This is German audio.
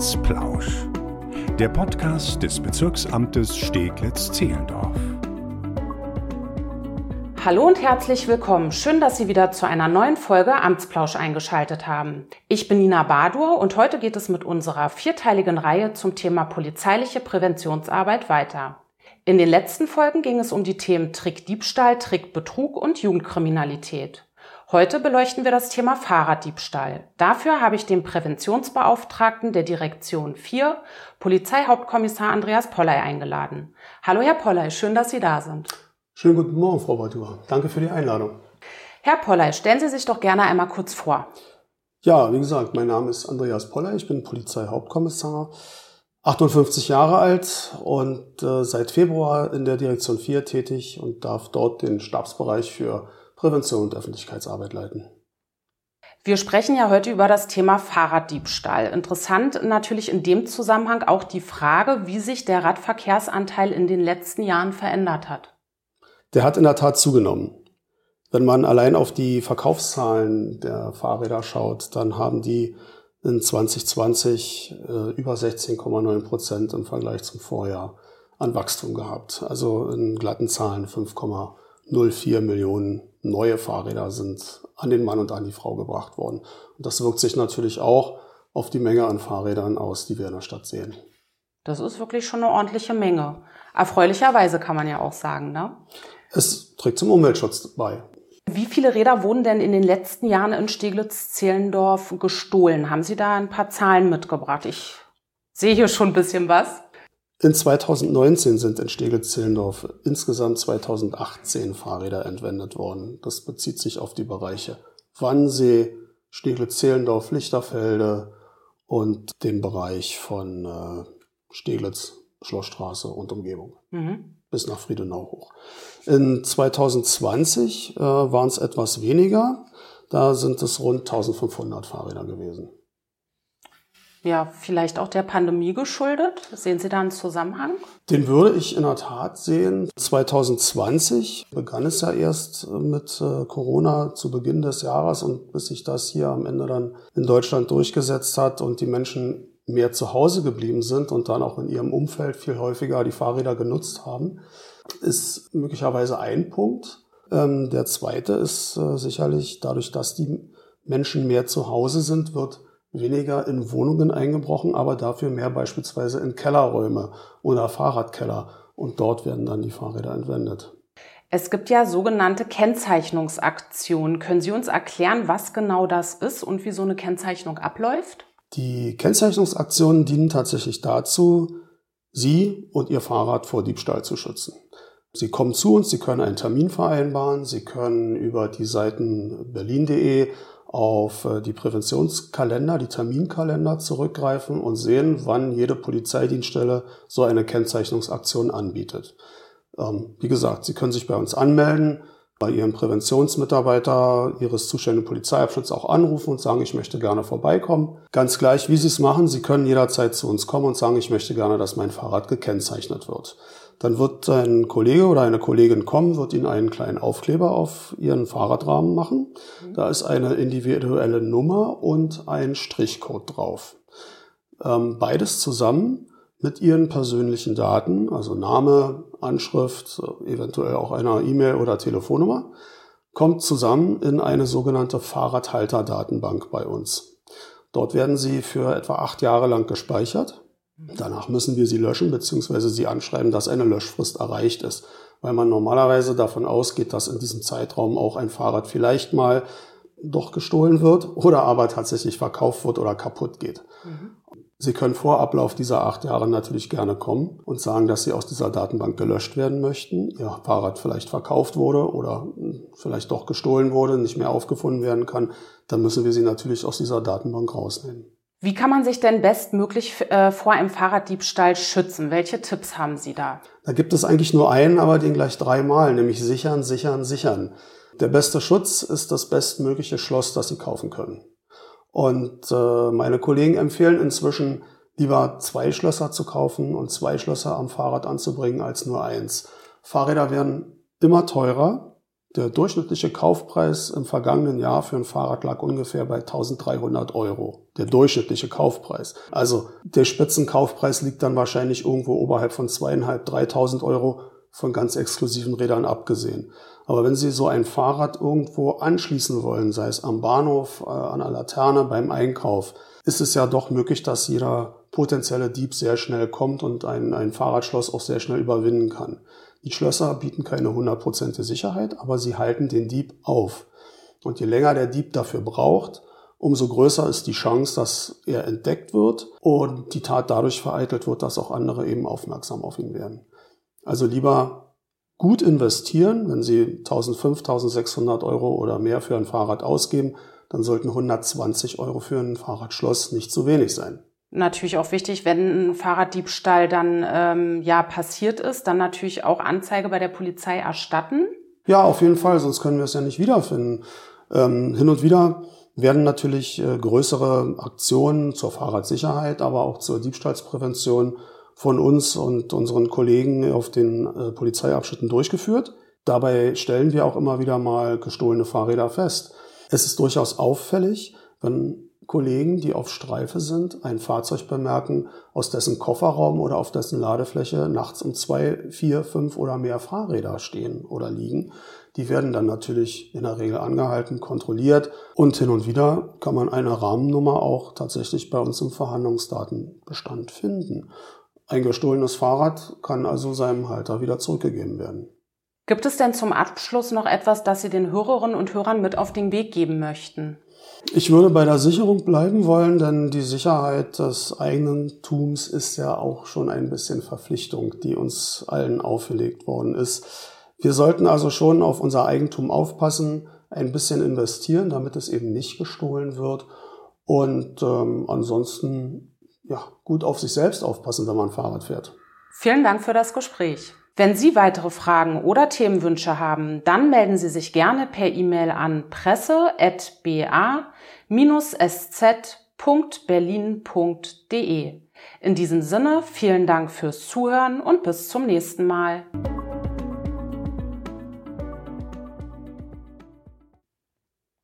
Amtsplausch. Der Podcast des Bezirksamtes Steglitz-Zehlendorf. Hallo und herzlich willkommen. Schön, dass Sie wieder zu einer neuen Folge Amtsplausch eingeschaltet haben. Ich bin Nina Badur und heute geht es mit unserer vierteiligen Reihe zum Thema polizeiliche Präventionsarbeit weiter. In den letzten Folgen ging es um die Themen Trickdiebstahl, Trickbetrug und Jugendkriminalität. Heute beleuchten wir das Thema Fahrraddiebstahl. Dafür habe ich den Präventionsbeauftragten der Direktion 4, Polizeihauptkommissar Andreas Polley eingeladen. Hallo Herr Polley, schön, dass Sie da sind. Schönen guten Morgen, Frau Badur. Danke für die Einladung. Herr Polley, stellen Sie sich doch gerne einmal kurz vor. Ja, wie gesagt, mein Name ist Andreas Polley, ich bin Polizeihauptkommissar, 58 Jahre alt und äh, seit Februar in der Direktion 4 tätig und darf dort den Stabsbereich für Prävention und Öffentlichkeitsarbeit leiten. Wir sprechen ja heute über das Thema Fahrraddiebstahl. Interessant natürlich in dem Zusammenhang auch die Frage, wie sich der Radverkehrsanteil in den letzten Jahren verändert hat. Der hat in der Tat zugenommen. Wenn man allein auf die Verkaufszahlen der Fahrräder schaut, dann haben die in 2020 äh, über 16,9 Prozent im Vergleich zum Vorjahr an Wachstum gehabt. Also in glatten Zahlen 5,04 Millionen neue Fahrräder sind an den Mann und an die Frau gebracht worden. Und das wirkt sich natürlich auch auf die Menge an Fahrrädern aus, die wir in der Stadt sehen. Das ist wirklich schon eine ordentliche Menge. Erfreulicherweise kann man ja auch sagen, ne? Es trägt zum Umweltschutz bei. Wie viele Räder wurden denn in den letzten Jahren in Steglitz-Zehlendorf gestohlen? Haben Sie da ein paar Zahlen mitgebracht? Ich sehe hier schon ein bisschen was. In 2019 sind in Steglitz-Zehlendorf insgesamt 2018 Fahrräder entwendet worden. Das bezieht sich auf die Bereiche Wannsee, Steglitz-Zehlendorf, Lichterfelde und den Bereich von äh, Steglitz, Schlossstraße und Umgebung mhm. bis nach Friedenau hoch. In 2020 äh, waren es etwas weniger. Da sind es rund 1500 Fahrräder gewesen ja, vielleicht auch der Pandemie geschuldet? Sehen Sie da einen Zusammenhang? Den würde ich in der Tat sehen. 2020 begann es ja erst mit äh, Corona zu Beginn des Jahres und bis sich das hier am Ende dann in Deutschland durchgesetzt hat und die Menschen mehr zu Hause geblieben sind und dann auch in ihrem Umfeld viel häufiger die Fahrräder genutzt haben, ist möglicherweise ein Punkt. Ähm, der zweite ist äh, sicherlich dadurch, dass die Menschen mehr zu Hause sind, wird weniger in Wohnungen eingebrochen, aber dafür mehr beispielsweise in Kellerräume oder Fahrradkeller. Und dort werden dann die Fahrräder entwendet. Es gibt ja sogenannte Kennzeichnungsaktionen. Können Sie uns erklären, was genau das ist und wie so eine Kennzeichnung abläuft? Die Kennzeichnungsaktionen dienen tatsächlich dazu, Sie und Ihr Fahrrad vor Diebstahl zu schützen. Sie kommen zu uns, Sie können einen Termin vereinbaren, Sie können über die Seiten berlin.de auf äh, die Präventionskalender, die Terminkalender zurückgreifen und sehen, wann jede Polizeidienststelle so eine Kennzeichnungsaktion anbietet. Ähm, wie gesagt, Sie können sich bei uns anmelden, bei Ihrem Präventionsmitarbeiter Ihres zuständigen Polizeiabschnitts auch anrufen und sagen, ich möchte gerne vorbeikommen. Ganz gleich, wie Sie es machen, Sie können jederzeit zu uns kommen und sagen, ich möchte gerne, dass mein Fahrrad gekennzeichnet wird. Dann wird ein Kollege oder eine Kollegin kommen, wird Ihnen einen kleinen Aufkleber auf Ihren Fahrradrahmen machen. Mhm. Da ist eine individuelle Nummer und ein Strichcode drauf. Ähm, beides zusammen mit Ihren persönlichen Daten, also Name, Anschrift, eventuell auch einer E-Mail oder Telefonnummer, kommt zusammen in eine sogenannte Fahrradhalter-Datenbank bei uns. Dort werden Sie für etwa acht Jahre lang gespeichert. Danach müssen wir sie löschen bzw. sie anschreiben, dass eine Löschfrist erreicht ist, weil man normalerweise davon ausgeht, dass in diesem Zeitraum auch ein Fahrrad vielleicht mal doch gestohlen wird oder aber tatsächlich verkauft wird oder kaputt geht. Mhm. Sie können vor Ablauf dieser acht Jahre natürlich gerne kommen und sagen, dass Sie aus dieser Datenbank gelöscht werden möchten, Ihr Fahrrad vielleicht verkauft wurde oder vielleicht doch gestohlen wurde, nicht mehr aufgefunden werden kann. Dann müssen wir Sie natürlich aus dieser Datenbank rausnehmen. Wie kann man sich denn bestmöglich äh, vor einem Fahrraddiebstahl schützen? Welche Tipps haben Sie da? Da gibt es eigentlich nur einen, aber den gleich dreimal, nämlich sichern, sichern, sichern. Der beste Schutz ist das bestmögliche Schloss, das Sie kaufen können. Und äh, meine Kollegen empfehlen inzwischen lieber zwei Schlösser zu kaufen und zwei Schlösser am Fahrrad anzubringen als nur eins. Fahrräder werden immer teurer Der durchschnittliche Kaufpreis im vergangenen Jahr für ein Fahrrad lag ungefähr bei 1300 Euro. Der durchschnittliche Kaufpreis. Also der Spitzenkaufpreis liegt dann wahrscheinlich irgendwo oberhalb von zweieinhalb, 3000 Euro von ganz exklusiven Rädern abgesehen. Aber wenn Sie so ein Fahrrad irgendwo anschließen wollen, sei es am Bahnhof, äh, an der Laterne, beim Einkauf, ist es ja doch möglich, dass jeder potenzielle Dieb sehr schnell kommt und ein, ein Fahrradschloss auch sehr schnell überwinden kann. Die Schlösser bieten keine hundertprozentige Sicherheit, aber sie halten den Dieb auf. Und je länger der Dieb dafür braucht, umso größer ist die Chance, dass er entdeckt wird und die Tat dadurch vereitelt wird, dass auch andere eben aufmerksam auf ihn werden. Also lieber gut investieren, wenn Sie 1500, 1600 Euro oder mehr für ein Fahrrad ausgeben, dann sollten 120 Euro für ein Fahrradschloss nicht zu wenig sein natürlich auch wichtig, wenn ein Fahrraddiebstahl dann ähm, ja passiert ist, dann natürlich auch Anzeige bei der Polizei erstatten. Ja, auf jeden Fall, sonst können wir es ja nicht wiederfinden. Ähm, hin und wieder werden natürlich äh, größere Aktionen zur Fahrradsicherheit, aber auch zur Diebstahlsprävention von uns und unseren Kollegen auf den äh, Polizeiabschnitten durchgeführt. Dabei stellen wir auch immer wieder mal gestohlene Fahrräder fest. Es ist durchaus auffällig, wenn Kollegen, die auf Streife sind, ein Fahrzeug bemerken, aus dessen Kofferraum oder auf dessen Ladefläche nachts um zwei, vier, fünf oder mehr Fahrräder stehen oder liegen. Die werden dann natürlich in der Regel angehalten, kontrolliert und hin und wieder kann man eine Rahmennummer auch tatsächlich bei uns im Verhandlungsdatenbestand finden. Ein gestohlenes Fahrrad kann also seinem Halter wieder zurückgegeben werden. Gibt es denn zum Abschluss noch etwas, das Sie den Hörerinnen und Hörern mit auf den Weg geben möchten? Ich würde bei der Sicherung bleiben wollen, denn die Sicherheit des eigenen Tums ist ja auch schon ein bisschen Verpflichtung, die uns allen auferlegt worden ist. Wir sollten also schon auf unser Eigentum aufpassen, ein bisschen investieren, damit es eben nicht gestohlen wird und ähm, ansonsten ja gut auf sich selbst aufpassen, wenn man Fahrrad fährt. Vielen Dank für das Gespräch. Wenn Sie weitere Fragen oder Themenwünsche haben, dann melden Sie sich gerne per E-Mail an presse.ba-sz.berlin.de. In diesem Sinne vielen Dank fürs Zuhören und bis zum nächsten Mal.